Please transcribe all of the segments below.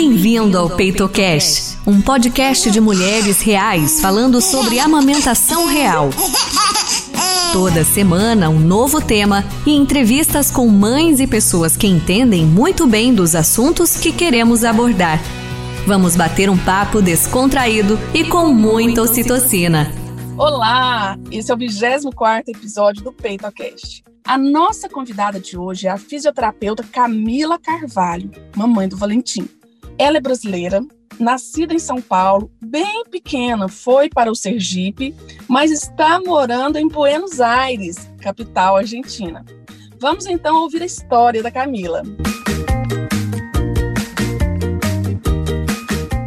Bem-vindo ao PeitoCast, um podcast de mulheres reais falando sobre amamentação real. Toda semana, um novo tema e entrevistas com mães e pessoas que entendem muito bem dos assuntos que queremos abordar. Vamos bater um papo descontraído e com muita ocitocina. Olá, esse é o 24 episódio do PeitoCast. A nossa convidada de hoje é a fisioterapeuta Camila Carvalho, mamãe do Valentim. Ela é brasileira, nascida em São Paulo, bem pequena, foi para o Sergipe, mas está morando em Buenos Aires, capital argentina. Vamos então ouvir a história da Camila.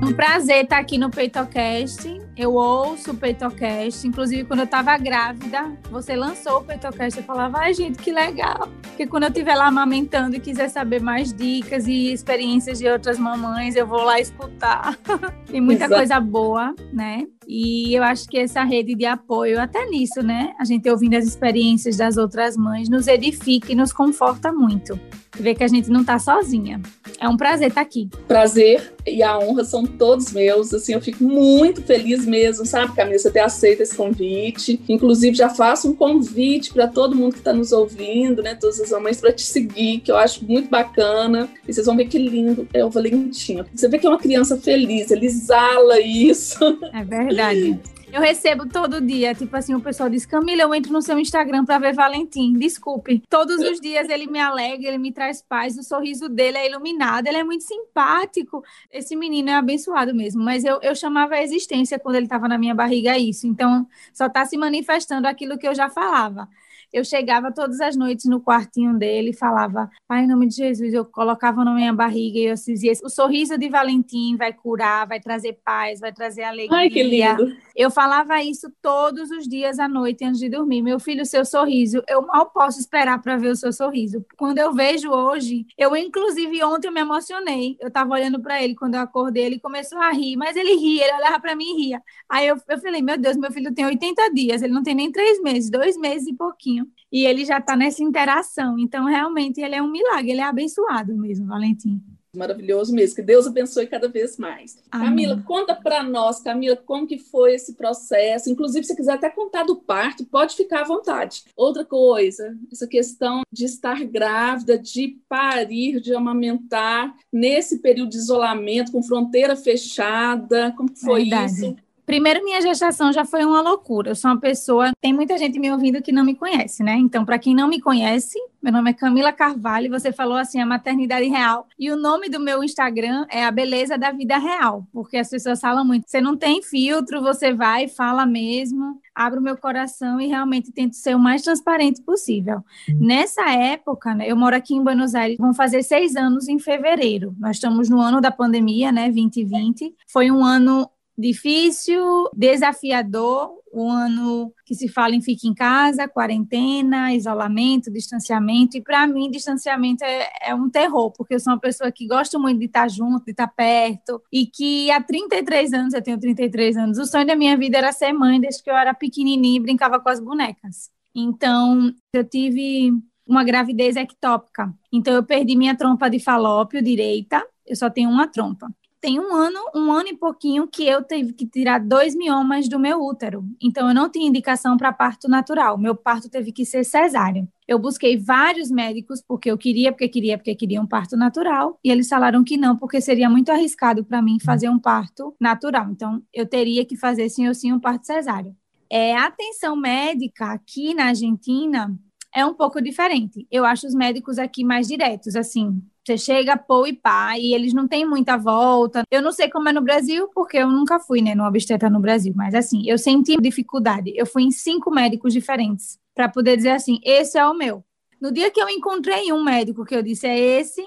Um prazer estar aqui no PeitoCast. Eu ouço o PeitoCast. Inclusive, quando eu estava grávida, você lançou o PeitoCast. Eu falava, ai, gente, que legal. Porque quando eu estiver lá amamentando e quiser saber mais dicas e experiências de outras mamães, eu vou lá escutar. Tem muita Exato. coisa boa, né? E eu acho que essa rede de apoio, até nisso, né? A gente ouvindo as experiências das outras mães, nos edifica e nos conforta muito. Ver que a gente não está sozinha. É um prazer estar tá aqui. Prazer e a honra são todos meus. Assim, eu fico muito feliz mesmo, sabe, Camila, você ter aceito esse convite. Inclusive, já faço um convite para todo mundo que está nos ouvindo, né? Todas as mamães, para te seguir, que eu acho muito bacana. E vocês vão ver que lindo é o Valentinho. Você vê que é uma criança feliz, ele exala isso. É verdade. Eu recebo todo dia, tipo assim, o pessoal diz: Camila, eu entro no seu Instagram para ver Valentim. Desculpe. Todos os dias ele me alegra, ele me traz paz, o sorriso dele é iluminado, ele é muito simpático. Esse menino é abençoado mesmo, mas eu, eu chamava a existência quando ele estava na minha barriga isso. Então, só está se manifestando aquilo que eu já falava eu chegava todas as noites no quartinho dele e falava, Pai, em nome de Jesus, eu colocava na minha barriga e eu dizia, o sorriso de Valentim vai curar, vai trazer paz, vai trazer alegria. Ai, que lindo. Eu falava isso todos os dias à noite antes de dormir. Meu filho, seu sorriso, eu mal posso esperar para ver o seu sorriso. Quando eu vejo hoje, eu inclusive ontem eu me emocionei. Eu estava olhando para ele quando eu acordei, ele começou a rir, mas ele ria, ele olhava para mim e ria. Aí eu, eu falei, meu Deus, meu filho tem 80 dias, ele não tem nem três meses, dois meses e pouquinho e ele já está nessa interação. Então, realmente, ele é um milagre, ele é abençoado mesmo, Valentim. Maravilhoso mesmo, que Deus abençoe cada vez mais. Amém. Camila, conta para nós, Camila, como que foi esse processo? Inclusive, se quiser até contar do parto, pode ficar à vontade. Outra coisa, essa questão de estar grávida, de parir, de amamentar, nesse período de isolamento, com fronteira fechada, como foi Verdade. isso? Primeiro, minha gestação já foi uma loucura. Eu sou uma pessoa. Tem muita gente me ouvindo que não me conhece, né? Então, para quem não me conhece, meu nome é Camila Carvalho. Você falou assim, a maternidade real. E o nome do meu Instagram é a beleza da vida real, porque as pessoas falam muito. Você não tem filtro, você vai, fala mesmo. Abro meu coração e realmente tento ser o mais transparente possível. Nessa época, né, eu moro aqui em Buenos Aires, vão fazer seis anos em fevereiro. Nós estamos no ano da pandemia, né? 2020. Foi um ano difícil, desafiador, o ano que se fala em fique em casa, quarentena, isolamento, distanciamento, e para mim distanciamento é, é, um terror, porque eu sou uma pessoa que gosta muito de estar junto, de estar perto, e que há 33 anos, eu tenho 33 anos, o sonho da minha vida era ser mãe desde que eu era pequenininha e brincava com as bonecas. Então, eu tive uma gravidez ectópica. Então, eu perdi minha trompa de falópio direita, eu só tenho uma trompa tem um ano, um ano e pouquinho que eu tive que tirar dois miomas do meu útero. Então eu não tinha indicação para parto natural. Meu parto teve que ser cesáreo. Eu busquei vários médicos porque eu queria, porque queria, porque queria um parto natural, e eles falaram que não, porque seria muito arriscado para mim fazer um parto natural. Então eu teria que fazer sim ou sim um parto cesáreo. É, a atenção médica aqui na Argentina é um pouco diferente. Eu acho os médicos aqui mais diretos, assim, você chega, pô e pá, e eles não têm muita volta. Eu não sei como é no Brasil, porque eu nunca fui, né, no obstetra no Brasil, mas assim, eu senti dificuldade. Eu fui em cinco médicos diferentes para poder dizer assim: esse é o meu. No dia que eu encontrei um médico que eu disse é esse,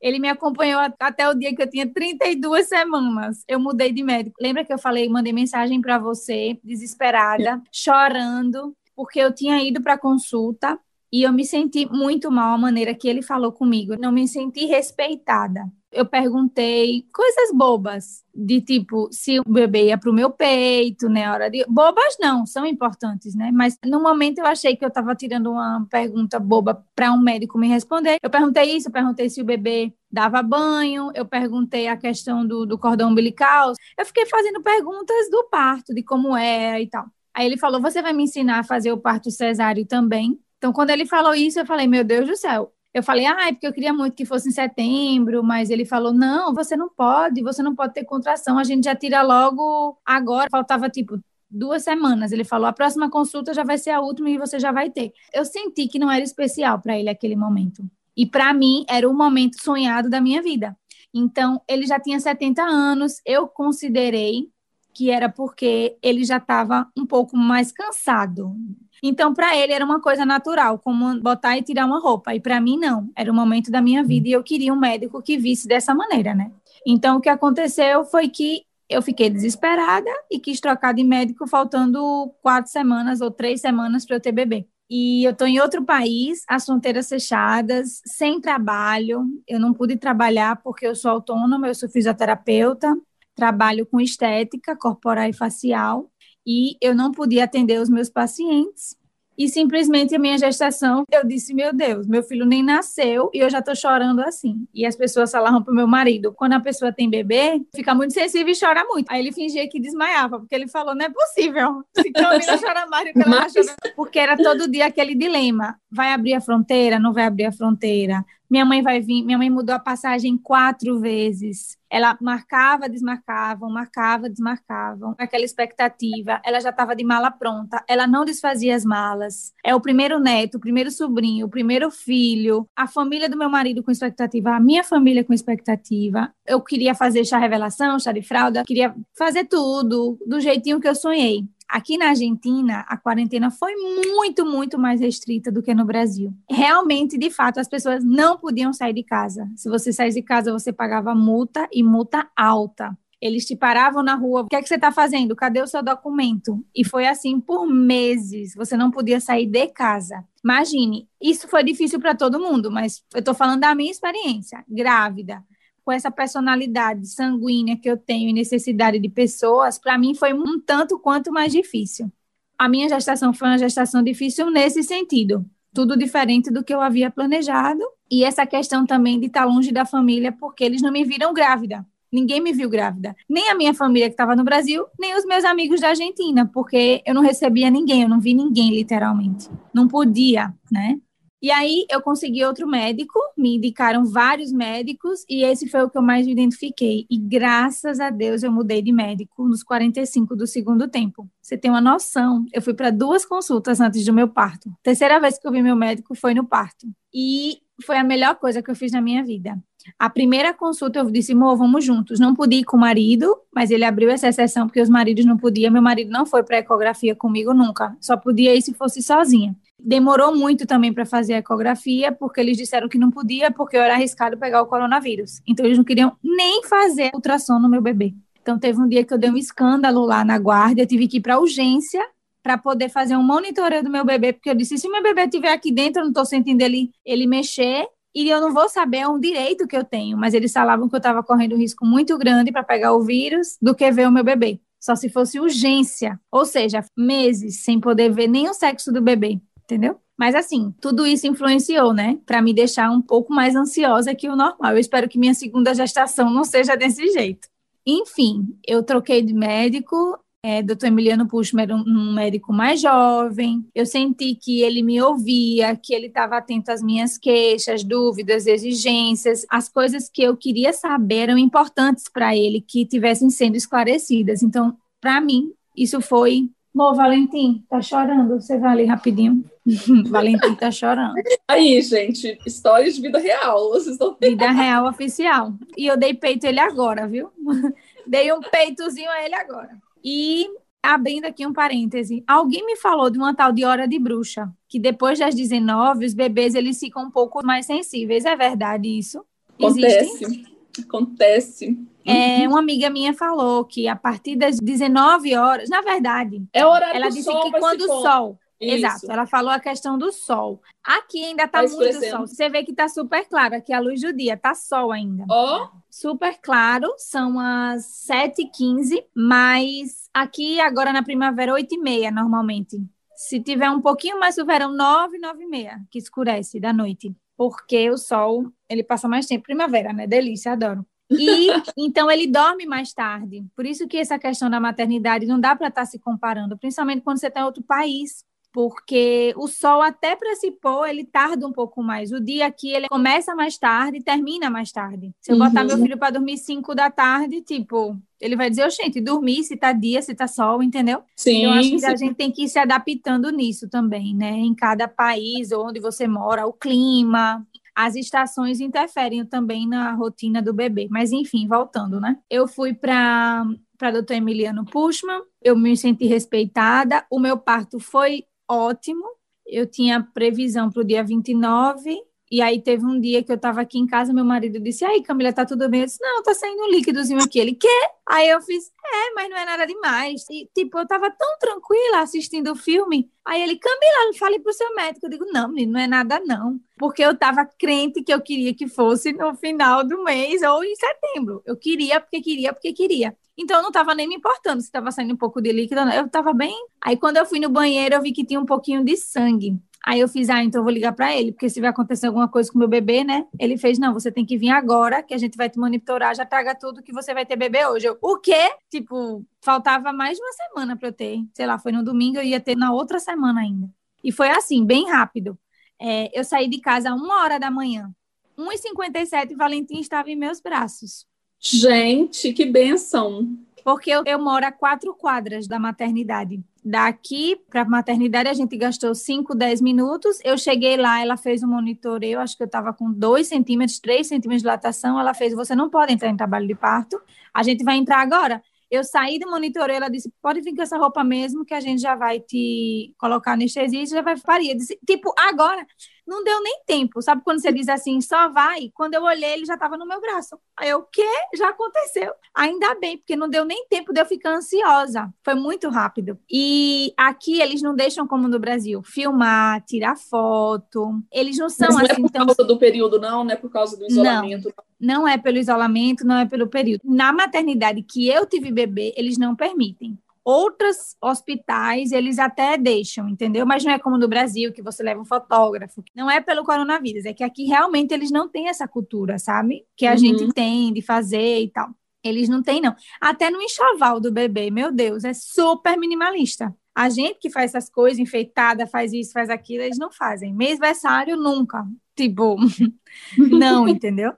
ele me acompanhou até o dia que eu tinha 32 semanas. Eu mudei de médico. Lembra que eu falei, mandei mensagem para você, desesperada, chorando, porque eu tinha ido para consulta e eu me senti muito mal a maneira que ele falou comigo. Não me senti respeitada. Eu perguntei coisas bobas, de tipo, se o bebê ia para o meu peito, né? Hora de. Bobas não, são importantes, né? Mas no momento eu achei que eu estava tirando uma pergunta boba para um médico me responder. Eu perguntei isso, eu perguntei se o bebê dava banho, eu perguntei a questão do, do cordão umbilical. Eu fiquei fazendo perguntas do parto, de como era e tal. Aí ele falou: Você vai me ensinar a fazer o parto cesáreo também? Então, quando ele falou isso, eu falei: Meu Deus do céu, eu falei, ah, é porque eu queria muito que fosse em setembro, mas ele falou, não, você não pode, você não pode ter contração, a gente já tira logo agora. Faltava, tipo, duas semanas. Ele falou, a próxima consulta já vai ser a última e você já vai ter. Eu senti que não era especial para ele aquele momento. E para mim, era o momento sonhado da minha vida. Então, ele já tinha 70 anos, eu considerei que era porque ele já estava um pouco mais cansado então, para ele era uma coisa natural, como botar e tirar uma roupa. E para mim, não. Era o momento da minha vida e eu queria um médico que visse dessa maneira, né? Então, o que aconteceu foi que eu fiquei desesperada e quis trocar de médico, faltando quatro semanas ou três semanas para eu ter bebê. E eu estou em outro país, as fronteiras fechadas, sem trabalho. Eu não pude trabalhar porque eu sou autônoma, eu sou fisioterapeuta, trabalho com estética corporal e facial e eu não podia atender os meus pacientes. E simplesmente a minha gestação, eu disse, meu Deus, meu filho nem nasceu e eu já tô chorando assim. E as pessoas falavam pro meu marido, quando a pessoa tem bebê, fica muito sensível e chora muito. Aí ele fingia que desmaiava, porque ele falou, não é possível. Se Camila chora mais do que ela Mas... chora. Porque era todo dia aquele dilema, vai abrir a fronteira, não vai abrir a fronteira? Minha mãe vai vir, minha mãe mudou a passagem quatro vezes. Ela marcava, desmarcava, marcava, desmarcava. Aquela expectativa. Ela já estava de mala pronta. Ela não desfazia as malas. É o primeiro neto, o primeiro sobrinho, o primeiro filho. A família do meu marido com expectativa, a minha família com expectativa. Eu queria fazer chá revelação, chá de fralda, queria fazer tudo do jeitinho que eu sonhei. Aqui na Argentina, a quarentena foi muito, muito mais restrita do que no Brasil. Realmente, de fato, as pessoas não podiam sair de casa. Se você saísse de casa, você pagava multa e multa alta. Eles te paravam na rua, o que é que você está fazendo? Cadê o seu documento? E foi assim por meses. Você não podia sair de casa. Imagine, isso foi difícil para todo mundo, mas eu estou falando da minha experiência. Grávida, com essa personalidade sanguínea que eu tenho e necessidade de pessoas, para mim foi um tanto quanto mais difícil. A minha gestação foi uma gestação difícil nesse sentido, tudo diferente do que eu havia planejado, e essa questão também de estar longe da família, porque eles não me viram grávida. Ninguém me viu grávida. Nem a minha família que estava no Brasil, nem os meus amigos da Argentina, porque eu não recebia ninguém, eu não vi ninguém, literalmente. Não podia, né? E aí eu consegui outro médico, me indicaram vários médicos e esse foi o que eu mais me identifiquei. E graças a Deus eu mudei de médico nos 45 do segundo tempo. Você tem uma noção? Eu fui para duas consultas antes do meu parto. terceira vez que eu vi meu médico foi no parto. E foi a melhor coisa que eu fiz na minha vida. A primeira consulta eu disse, amor, vamos juntos. Não pude ir com o marido, mas ele abriu essa exceção porque os maridos não podiam. Meu marido não foi para ecografia comigo nunca. Só podia ir se fosse sozinha. Demorou muito também para fazer a ecografia, porque eles disseram que não podia, porque era arriscado pegar o coronavírus. Então, eles não queriam nem fazer ultrassom no meu bebê. Então, teve um dia que eu dei um escândalo lá na guarda, eu tive que ir para urgência para poder fazer um monitoreio do meu bebê, porque eu disse: se meu bebê estiver aqui dentro, eu não estou sentindo ele, ele mexer, e eu não vou saber, é um direito que eu tenho. Mas eles falavam que eu estava correndo um risco muito grande para pegar o vírus do que ver o meu bebê. Só se fosse urgência, ou seja, meses sem poder ver nem o sexo do bebê entendeu? Mas assim, tudo isso influenciou, né, para me deixar um pouco mais ansiosa que o normal. Eu espero que minha segunda gestação não seja desse jeito. Enfim, eu troquei de médico. É, Dr. Emiliano Puschmer era um, um médico mais jovem. Eu senti que ele me ouvia, que ele estava atento às minhas queixas, dúvidas, exigências, as coisas que eu queria saber eram importantes para ele, que tivessem sendo esclarecidas. Então, para mim, isso foi Mô, Valentim, tá chorando. Você vai ali rapidinho. Valentim tá chorando. Aí, gente, histórias de vida real. Vocês estão... Vida real oficial. E eu dei peito a ele agora, viu? dei um peitozinho a ele agora. E abrindo aqui um parêntese, alguém me falou de uma tal de hora de bruxa, que depois das 19, os bebês eles ficam um pouco mais sensíveis. É verdade isso? Acontece. Existem? Acontece. É, uma amiga minha falou que a partir das 19 horas, na verdade, é horário ela disse que quando o sol Exato, ela falou a questão do sol. Aqui ainda está tá muito sol. Você vê que está super claro aqui a luz do dia, tá sol ainda. Ó. Oh. Super claro, são as 7h15, mas aqui agora na primavera 8h30 normalmente. Se tiver um pouquinho mais no verão, 9, 9 e meia, que escurece da noite. Porque o sol, ele passa mais tempo. Primavera, né? Delícia, adoro. E então ele dorme mais tarde. Por isso que essa questão da maternidade não dá para estar tá se comparando, principalmente quando você está em outro país porque o sol até para se pôr, ele tarda um pouco mais. O dia aqui ele começa mais tarde e termina mais tarde. Se eu uhum. botar meu filho para dormir 5 da tarde, tipo, ele vai dizer, gente, dormir se tá dia, se tá sol, entendeu? Sim. Então, acho que a gente tem que ir se adaptando nisso também, né? Em cada país onde você mora, o clima, as estações interferem também na rotina do bebê. Mas, enfim, voltando, né? Eu fui para para doutor Emiliano Pushman, eu me senti respeitada, o meu parto foi ótimo. Eu tinha previsão para o dia 29, e aí teve um dia que eu estava aqui em casa, meu marido disse: Aí, Camila, tá tudo bem? Eu disse: Não, tá saindo um líquidozinho aqui. Ele, quê? Aí eu fiz: É, mas não é nada demais. E, tipo, eu tava tão tranquila assistindo o filme. Aí ele, Camila, fale pro seu médico. Eu digo: Não, menino, não é nada não. Porque eu tava crente que eu queria que fosse no final do mês ou em setembro. Eu queria, porque queria, porque queria. Então eu não estava nem me importando se estava saindo um pouco de líquido, eu estava bem. Aí quando eu fui no banheiro, eu vi que tinha um pouquinho de sangue. Aí eu fiz, ah, então eu vou ligar para ele, porque se vai acontecer alguma coisa com meu bebê, né? Ele fez, não, você tem que vir agora, que a gente vai te monitorar, já traga tudo que você vai ter bebê hoje. Eu, o quê? Tipo, faltava mais de uma semana para eu ter. Sei lá, foi no domingo, eu ia ter na outra semana ainda. E foi assim, bem rápido. É, eu saí de casa uma hora da manhã. 1h57, Valentim estava em meus braços. Gente, que benção! Porque eu, eu moro a quatro quadras da maternidade. Daqui para a maternidade a gente gastou 5, 10 minutos. Eu cheguei lá, ela fez um monitoreio, acho que eu estava com 2 centímetros, 3 centímetros de dilatação. Ela fez: Você não pode entrar em trabalho de parto, a gente vai entrar agora. Eu saí do monitoreio, ela disse: Pode vir com essa roupa mesmo, que a gente já vai te colocar anestesia e já vai parir. Eu disse: Tipo, agora não deu nem tempo. Sabe quando você diz assim, só vai? Quando eu olhei, ele já estava no meu braço. Aí eu, o quê? Já aconteceu. Ainda bem, porque não deu nem tempo de eu ficar ansiosa. Foi muito rápido. E aqui eles não deixam como no Brasil, filmar, tirar foto. Eles não são Mas não assim. Não é por causa do período, não, não é por causa do isolamento. Não, não é pelo isolamento, não é pelo período. Na maternidade que eu tive bebê, eles não permitem. Outros hospitais, eles até deixam, entendeu? Mas não é como no Brasil, que você leva um fotógrafo. Não é pelo coronavírus, é que aqui realmente eles não têm essa cultura, sabe? Que a uhum. gente tem de fazer e tal. Eles não têm, não. Até no enxoval do bebê, meu Deus, é super minimalista. A gente que faz essas coisas, enfeitada, faz isso, faz aquilo, eles não fazem. Mêsversário, nunca. Tipo, não, entendeu?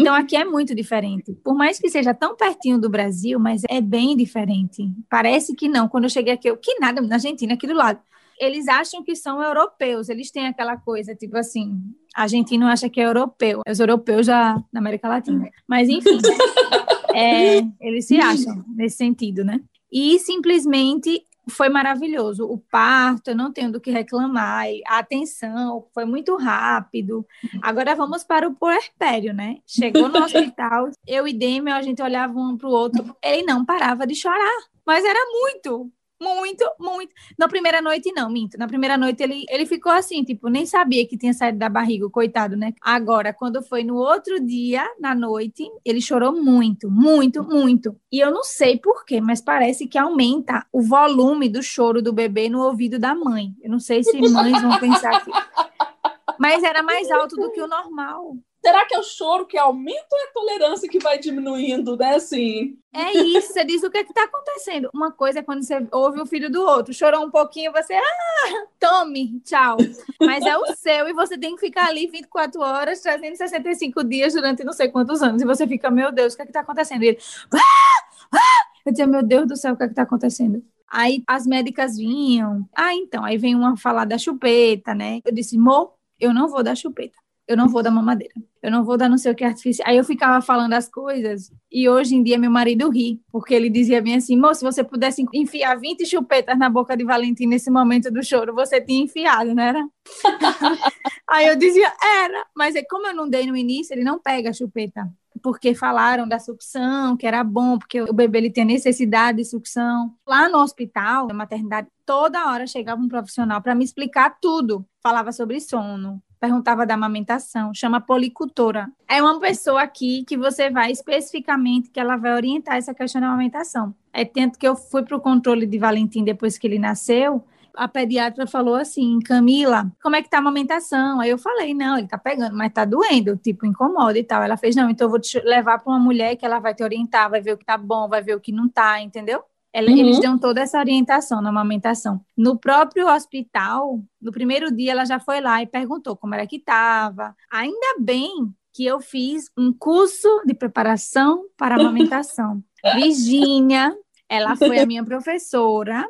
Então aqui é muito diferente. Por mais que seja tão pertinho do Brasil, mas é bem diferente. Parece que não. Quando eu cheguei aqui, eu que nada, na Argentina, aqui do lado. Eles acham que são europeus, eles têm aquela coisa, tipo assim, argentino acha que é europeu, os europeus já na América Latina. Mas enfim, é, eles se acham nesse sentido, né? E simplesmente foi maravilhoso. O parto, eu não tenho do que reclamar. A atenção foi muito rápido. Agora vamos para o puerpério, né? Chegou no hospital, eu e Demi, a gente olhava um para o outro. Ele não parava de chorar, mas era muito. Muito, muito. Na primeira noite, não, minto. Na primeira noite, ele, ele ficou assim, tipo, nem sabia que tinha saído da barriga, coitado, né? Agora, quando foi no outro dia, na noite, ele chorou muito, muito, muito. E eu não sei porquê, mas parece que aumenta o volume do choro do bebê no ouvido da mãe. Eu não sei se mães vão pensar que. Mas era mais alto do que o normal. Será que é o choro que aumenta ou é a tolerância que vai diminuindo, né? Assim. É isso, você diz o que é está acontecendo. Uma coisa é quando você ouve o filho do outro, chorou um pouquinho, você, ah, tome, tchau. Mas é o seu e você tem que ficar ali 24 horas, 365 dias durante não sei quantos anos. E você fica, meu Deus, o que é está acontecendo? E ele, ah, ah! Eu dizia, meu Deus do céu, o que é está acontecendo? Aí as médicas vinham. Ah, então, aí vem uma falar da chupeta, né? Eu disse, mo, eu não vou dar chupeta eu não vou dar mamadeira, eu não vou dar não sei o que artificial. Aí eu ficava falando as coisas e hoje em dia meu marido ri, porque ele dizia bem assim, moço, se você pudesse enfiar 20 chupetas na boca de Valentim nesse momento do choro, você tinha enfiado, não era? Aí eu dizia, era, mas é como eu não dei no início, ele não pega a chupeta. porque falaram da sucção, que era bom, porque o bebê ele tem necessidade de sucção. Lá no hospital, na maternidade, toda hora chegava um profissional para me explicar tudo. Falava sobre sono, perguntava da amamentação, chama policultora. É uma pessoa aqui que você vai especificamente que ela vai orientar essa questão da amamentação. É tanto que eu fui para o controle de Valentim depois que ele nasceu, a pediatra falou assim, Camila, como é que tá a amamentação? Aí eu falei, não, ele tá pegando, mas tá doendo, tipo, incomoda e tal. Ela fez, não, então eu vou te levar para uma mulher que ela vai te orientar, vai ver o que tá bom, vai ver o que não tá, entendeu? Ela, uhum. Eles dão toda essa orientação na amamentação. No próprio hospital, no primeiro dia, ela já foi lá e perguntou como era que estava. Ainda bem que eu fiz um curso de preparação para amamentação. Virgínia, ela foi a minha professora.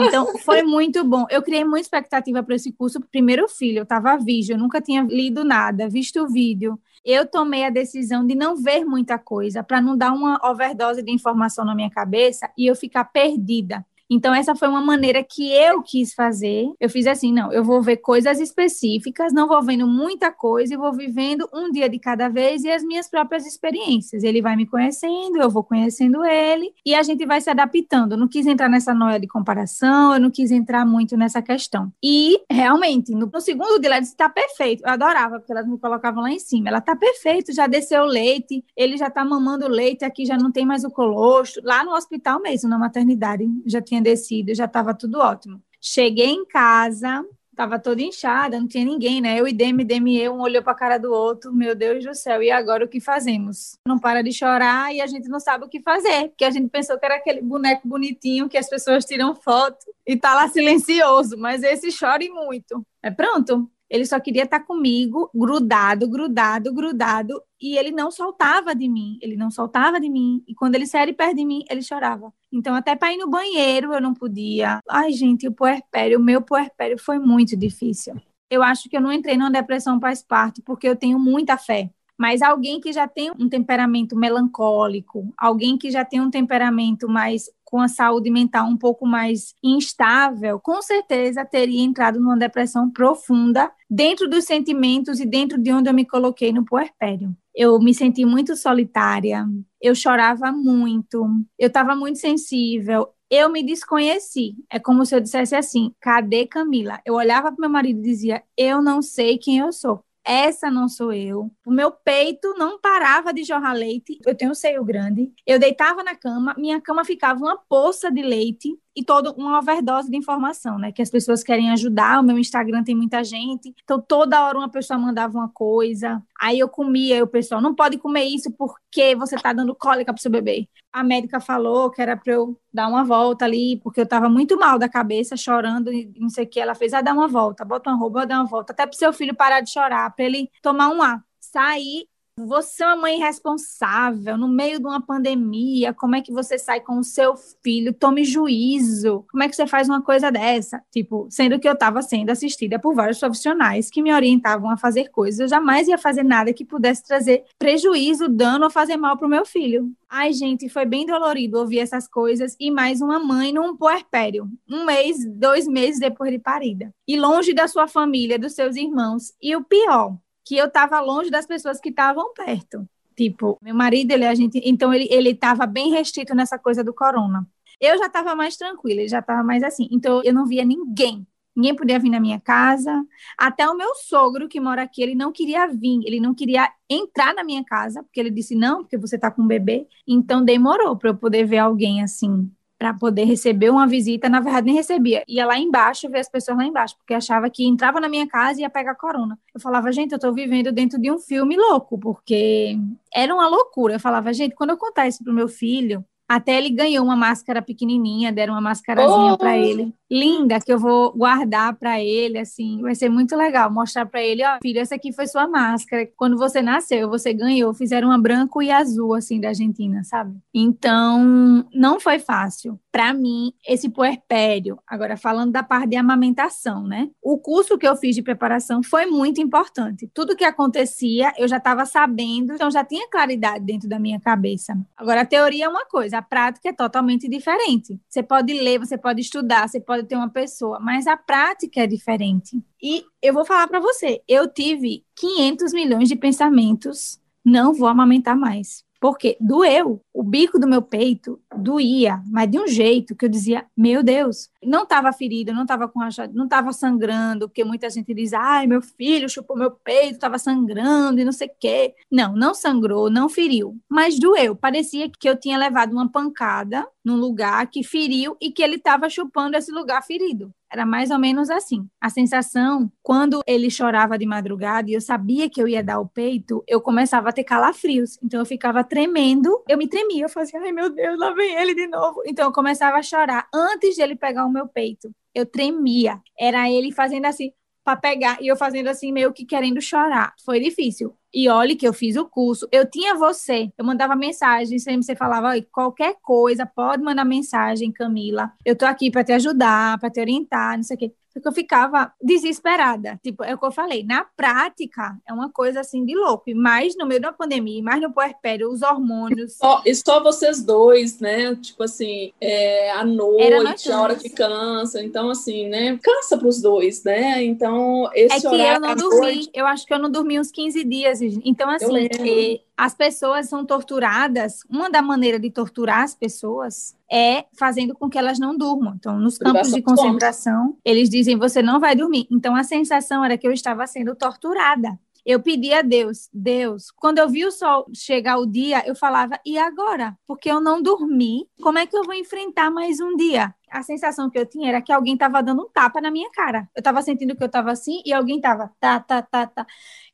Então, foi muito bom. Eu criei muita expectativa para esse curso. Primeiro filho, eu estava virgem, eu nunca tinha lido nada, visto o vídeo eu tomei a decisão de não ver muita coisa, para não dar uma overdose de informação na minha cabeça e eu ficar perdida. Então, essa foi uma maneira que eu quis fazer. Eu fiz assim: não, eu vou ver coisas específicas, não vou vendo muita coisa e vou vivendo um dia de cada vez e as minhas próprias experiências. Ele vai me conhecendo, eu vou conhecendo ele e a gente vai se adaptando. Eu não quis entrar nessa noia de comparação, eu não quis entrar muito nessa questão. E, realmente, no, no segundo dia, ela disse: tá perfeito. Eu adorava, porque elas me colocavam lá em cima. Ela tá perfeito, já desceu o leite, ele já tá mamando leite, aqui já não tem mais o colostro. Lá no hospital mesmo, na maternidade, já tinha tinha descido, já estava tudo ótimo. Cheguei em casa, estava toda inchada, não tinha ninguém, né? Eu e Demi, Demi eu, um olhou para a cara do outro, meu Deus do céu, e agora o que fazemos? Não para de chorar e a gente não sabe o que fazer, porque a gente pensou que era aquele boneco bonitinho que as pessoas tiram foto e tá lá silencioso, mas esse chora muito. É pronto, ele só queria estar comigo, grudado, grudado, grudado, e ele não soltava de mim, ele não soltava de mim. E quando ele saía perto de mim, ele chorava. Então, até para ir no banheiro, eu não podia. Ai, gente, o puerpério, o meu puerpério foi muito difícil. Eu acho que eu não entrei numa depressão pós-parto, porque eu tenho muita fé. Mas alguém que já tem um temperamento melancólico, alguém que já tem um temperamento mais com a saúde mental um pouco mais instável, com certeza teria entrado numa depressão profunda dentro dos sentimentos e dentro de onde eu me coloquei no puerpério. Eu me senti muito solitária, eu chorava muito, eu estava muito sensível, eu me desconheci. É como se eu dissesse assim: cadê Camila? Eu olhava para meu marido e dizia: eu não sei quem eu sou essa não sou eu. O meu peito não parava de jorrar leite. Eu tenho um seio grande. Eu deitava na cama, minha cama ficava uma poça de leite e toda uma overdose de informação, né? Que as pessoas querem ajudar. O meu Instagram tem muita gente, então toda hora uma pessoa mandava uma coisa. Aí eu comia, e o pessoal não pode comer isso porque você tá dando cólica pro seu bebê. A médica falou que era para eu dar uma volta ali, porque eu tava muito mal da cabeça, chorando e não sei o que. Ela fez, ah, dá uma volta, bota uma roupa, dá uma volta, até pro seu filho parar de chorar, para ele tomar um ar. Saí você é uma mãe responsável no meio de uma pandemia. Como é que você sai com o seu filho? Tome juízo. Como é que você faz uma coisa dessa? Tipo, sendo que eu estava sendo assistida por vários profissionais que me orientavam a fazer coisas. Eu jamais ia fazer nada que pudesse trazer prejuízo, dano ou fazer mal para o meu filho. Ai, gente, foi bem dolorido ouvir essas coisas e mais uma mãe num puerpério, um mês, dois meses depois de parida. E longe da sua família, dos seus irmãos. E o pior, que eu estava longe das pessoas que estavam perto. Tipo, meu marido, ele, a gente, então ele ele estava bem restrito nessa coisa do corona. Eu já estava mais tranquila, ele já estava mais assim. Então eu não via ninguém. Ninguém podia vir na minha casa. Até o meu sogro, que mora aqui, ele não queria vir, ele não queria entrar na minha casa, porque ele disse: não, porque você está com um bebê. Então demorou para eu poder ver alguém assim para poder receber uma visita, na verdade nem recebia. Ia lá embaixo ver as pessoas lá embaixo, porque achava que entrava na minha casa e ia pegar corona. Eu falava, gente, eu tô vivendo dentro de um filme louco, porque era uma loucura. Eu falava, gente, quando eu contar isso pro meu filho, até ele ganhou uma máscara pequenininha, deram uma máscarazinha oh! para ele linda que eu vou guardar para ele, assim, vai ser muito legal mostrar para ele, ó, filho, essa aqui foi sua máscara. Quando você nasceu, você ganhou, fizeram uma branco e azul assim da Argentina, sabe? Então, não foi fácil. Para mim, esse puerpério, agora falando da parte de amamentação, né? O curso que eu fiz de preparação foi muito importante. Tudo que acontecia, eu já estava sabendo, então já tinha claridade dentro da minha cabeça. Agora, a teoria é uma coisa, a prática é totalmente diferente. Você pode ler, você pode estudar, você pode pode ter uma pessoa, mas a prática é diferente. E eu vou falar para você, eu tive 500 milhões de pensamentos não vou amamentar mais. Porque doeu. O bico do meu peito doía, mas de um jeito que eu dizia, meu Deus, não estava ferido, não estava com rachado, não estava sangrando, porque muita gente diz, ai, meu filho chupou meu peito, estava sangrando e não sei o quê. Não, não sangrou, não feriu, mas doeu. Parecia que eu tinha levado uma pancada num lugar que feriu e que ele estava chupando esse lugar ferido. Era mais ou menos assim. A sensação, quando ele chorava de madrugada e eu sabia que eu ia dar o peito, eu começava a ter calafrios. Então eu ficava tremendo, eu me tremia, eu fazia, ai meu Deus, lá vem ele de novo. Então eu começava a chorar antes de ele pegar o meu peito. Eu tremia. Era ele fazendo assim para pegar e eu fazendo assim meio que querendo chorar. Foi difícil. E olhe que eu fiz o curso, eu tinha você, eu mandava mensagem, sempre você falava, qualquer coisa, pode mandar mensagem, Camila. Eu tô aqui para te ajudar, para te orientar, não sei o quê. Porque eu ficava desesperada. Tipo, é o que eu falei, na prática é uma coisa assim de louco. Mais no meio da pandemia, mais no puerpério, os hormônios. Só, e só vocês dois, né? Tipo assim, é, à noite, a hora que cansa. Então, assim, né? Cansa para os dois, né? Então, esse é que horário. Eu não dormi. Noite... Eu acho que eu não dormi uns 15 dias. Então, assim, é, as pessoas são torturadas. Uma da maneira de torturar as pessoas é fazendo com que elas não durmam. Então, nos campos de concentração, eles dizem você não vai dormir. Então, a sensação era que eu estava sendo torturada. Eu pedi a Deus, Deus, quando eu vi o sol chegar o dia, eu falava, e agora? Porque eu não dormi, como é que eu vou enfrentar mais um dia? A sensação que eu tinha era que alguém estava dando um tapa na minha cara. Eu estava sentindo que eu estava assim e alguém estava tá, tá, tá, tá.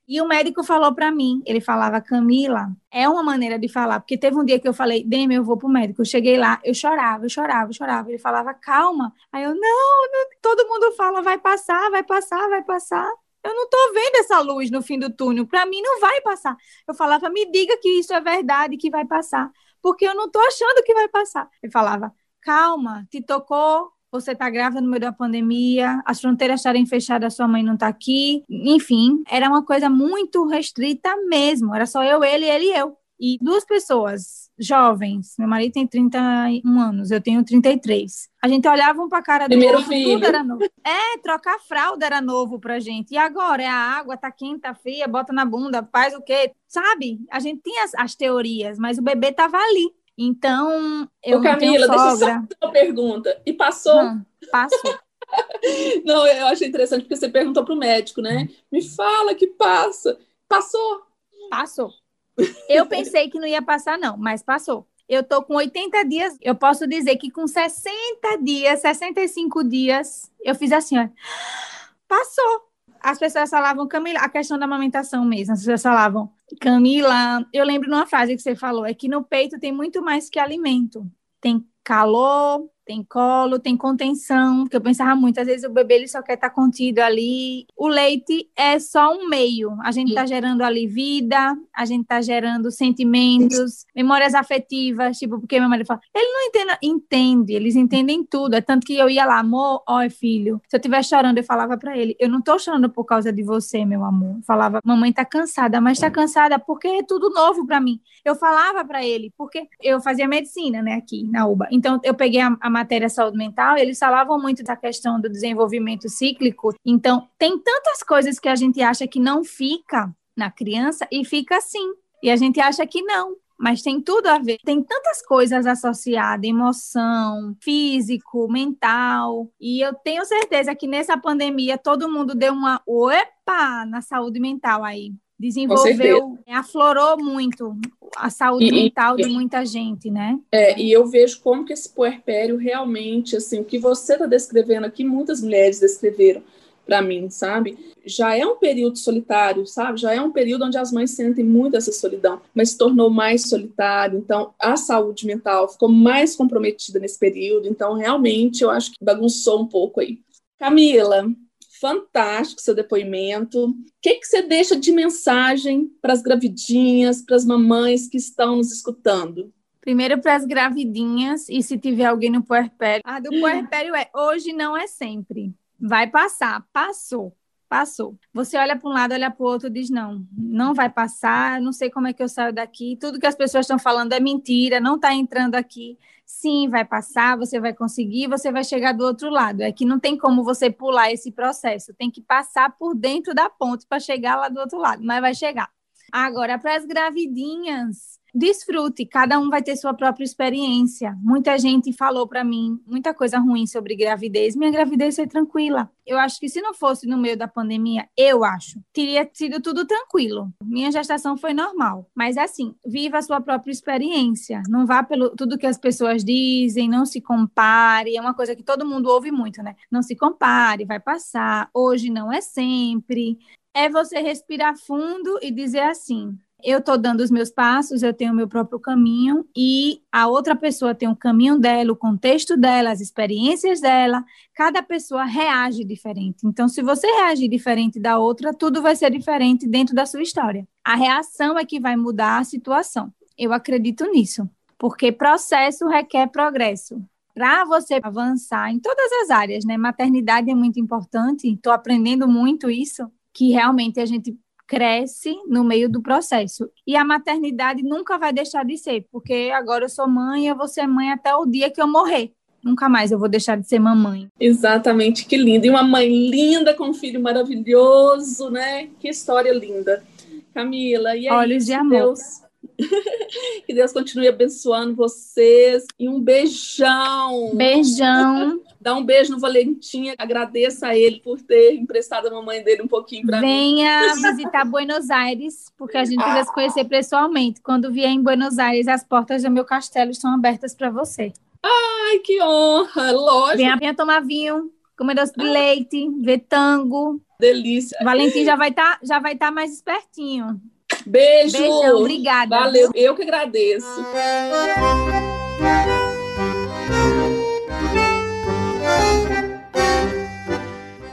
E o médico falou para mim, ele falava, Camila, é uma maneira de falar, porque teve um dia que eu falei, Demi, eu vou pro médico. Eu cheguei lá, eu chorava, eu chorava, eu chorava. Ele falava, calma. Aí eu, não, não, todo mundo fala, vai passar, vai passar, vai passar. Eu não tô vendo essa luz no fim do túnel. Para mim não vai passar. Eu falava, me diga que isso é verdade, que vai passar, porque eu não tô achando que vai passar. Ele falava, calma, te tocou você está grávida no meio da pandemia, as fronteiras estarem fechadas, sua mãe não está aqui. Enfim, era uma coisa muito restrita mesmo. Era só eu, ele, ele e eu. E duas pessoas jovens. Meu marido tem 31 anos, eu tenho 33. A gente olhava um para a cara do Primeiro outro, filho. tudo era novo. É, trocar fralda era novo pra gente. E agora é a água, tá quente, tá fria, bota na bunda, faz o quê? Sabe? A gente tinha as, as teorias, mas o bebê tava ali. Então, eu Ô, Camila, deixa eu só uma pergunta. E passou? Hum, passou. Não, eu achei interessante porque você perguntou para o médico, né? Me fala que passa. Passou? Passou. Eu pensei que não ia passar, não, mas passou. Eu tô com 80 dias, eu posso dizer que com 60 dias, 65 dias, eu fiz assim, ó. Passou as pessoas falavam, Camila, a questão da amamentação mesmo, as pessoas falavam, Camila, eu lembro de uma frase que você falou, é que no peito tem muito mais que alimento. Tem calor, tem colo, tem contenção, porque eu pensava muito, às vezes o bebê ele só quer estar tá contido ali. O leite é só um meio. A gente está gerando ali vida, a gente está gerando sentimentos, memórias afetivas, tipo, porque meu marido fala, ele não entende, entende, eles entendem tudo. É tanto que eu ia lá, amor, ó, filho, se eu estiver chorando, eu falava para ele, eu não tô chorando por causa de você, meu amor. Eu falava, mamãe tá cansada, mas tá cansada porque é tudo novo para mim. Eu falava para ele, porque eu fazia medicina, né, aqui na UBA. Então eu peguei a, a matéria saúde mental, eles falavam muito da questão do desenvolvimento cíclico. Então, tem tantas coisas que a gente acha que não fica na criança e fica assim. E a gente acha que não, mas tem tudo a ver. Tem tantas coisas associadas, emoção, físico, mental. E eu tenho certeza que nessa pandemia todo mundo deu uma opa na saúde mental aí desenvolveu, aflorou muito a saúde e, mental de muita gente, né? É, e eu vejo como que esse puerpério realmente, assim, o que você está descrevendo aqui, muitas mulheres descreveram para mim, sabe? Já é um período solitário, sabe? Já é um período onde as mães sentem muito essa solidão, mas se tornou mais solitário. Então, a saúde mental ficou mais comprometida nesse período. Então, realmente, eu acho que bagunçou um pouco aí. Camila, fantástico seu depoimento. O que, que você deixa de mensagem para as gravidinhas, para as mamães que estão nos escutando? Primeiro para as gravidinhas e se tiver alguém no puerpério. A do puerpério é hoje não é sempre. Vai passar, passou passou. Você olha para um lado, olha para o outro, diz não, não vai passar, não sei como é que eu saio daqui. Tudo que as pessoas estão falando é mentira, não está entrando aqui. Sim, vai passar, você vai conseguir, você vai chegar do outro lado. É que não tem como você pular esse processo, tem que passar por dentro da ponte para chegar lá do outro lado, mas vai chegar. Agora, para as gravidinhas, desfrute, cada um vai ter sua própria experiência. Muita gente falou para mim muita coisa ruim sobre gravidez. Minha gravidez foi tranquila. Eu acho que se não fosse no meio da pandemia, eu acho, teria sido tudo tranquilo. Minha gestação foi normal. Mas assim, viva a sua própria experiência. Não vá pelo tudo que as pessoas dizem, não se compare. É uma coisa que todo mundo ouve muito, né? Não se compare, vai passar. Hoje não é sempre. É você respirar fundo e dizer assim: eu estou dando os meus passos, eu tenho o meu próprio caminho e a outra pessoa tem o caminho dela, o contexto dela, as experiências dela. Cada pessoa reage diferente. Então, se você reagir diferente da outra, tudo vai ser diferente dentro da sua história. A reação é que vai mudar a situação. Eu acredito nisso, porque processo requer progresso. Para você avançar em todas as áreas, né? Maternidade é muito importante, estou aprendendo muito isso, que realmente a gente cresce no meio do processo. E a maternidade nunca vai deixar de ser, porque agora eu sou mãe, eu vou ser mãe até o dia que eu morrer. Nunca mais eu vou deixar de ser mamãe. Exatamente, que lindo. E uma mãe linda com um filho maravilhoso, né? Que história linda. Camila, e aí, Olhos de amor. Deus que Deus continue abençoando vocês. E um beijão. Beijão. Dá um beijo no Valentim. Agradeça a ele por ter emprestado a mamãe dele um pouquinho para mim. Venha visitar Buenos Aires, porque a gente precisa se conhecer pessoalmente. Quando vier em Buenos Aires, as portas do meu castelo estão abertas para você. Ai, que honra! Lógico. Venha, venha tomar vinho, comer doce de leite, ver tango. Delícia. Valentim já vai estar tá, já vai tá mais espertinho. Beijo. Beijão, obrigada. Valeu, eu que agradeço.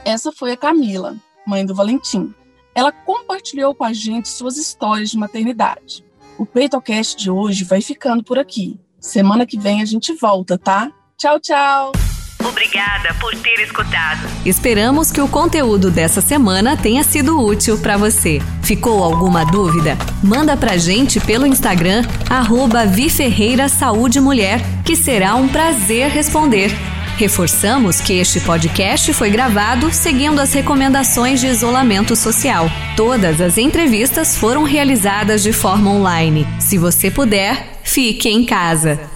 Essa foi a Camila, mãe do Valentim. Ela compartilhou com a gente suas histórias de maternidade. O PeitoCast de hoje vai ficando por aqui. Semana que vem a gente volta, tá? Tchau, tchau! Obrigada por ter escutado. Esperamos que o conteúdo dessa semana tenha sido útil para você. Ficou alguma dúvida? Manda pra gente pelo Instagram, arroba Viferreira Saúde Mulher, que será um prazer responder. Reforçamos que este podcast foi gravado seguindo as recomendações de isolamento social. Todas as entrevistas foram realizadas de forma online. Se você puder, fique em casa.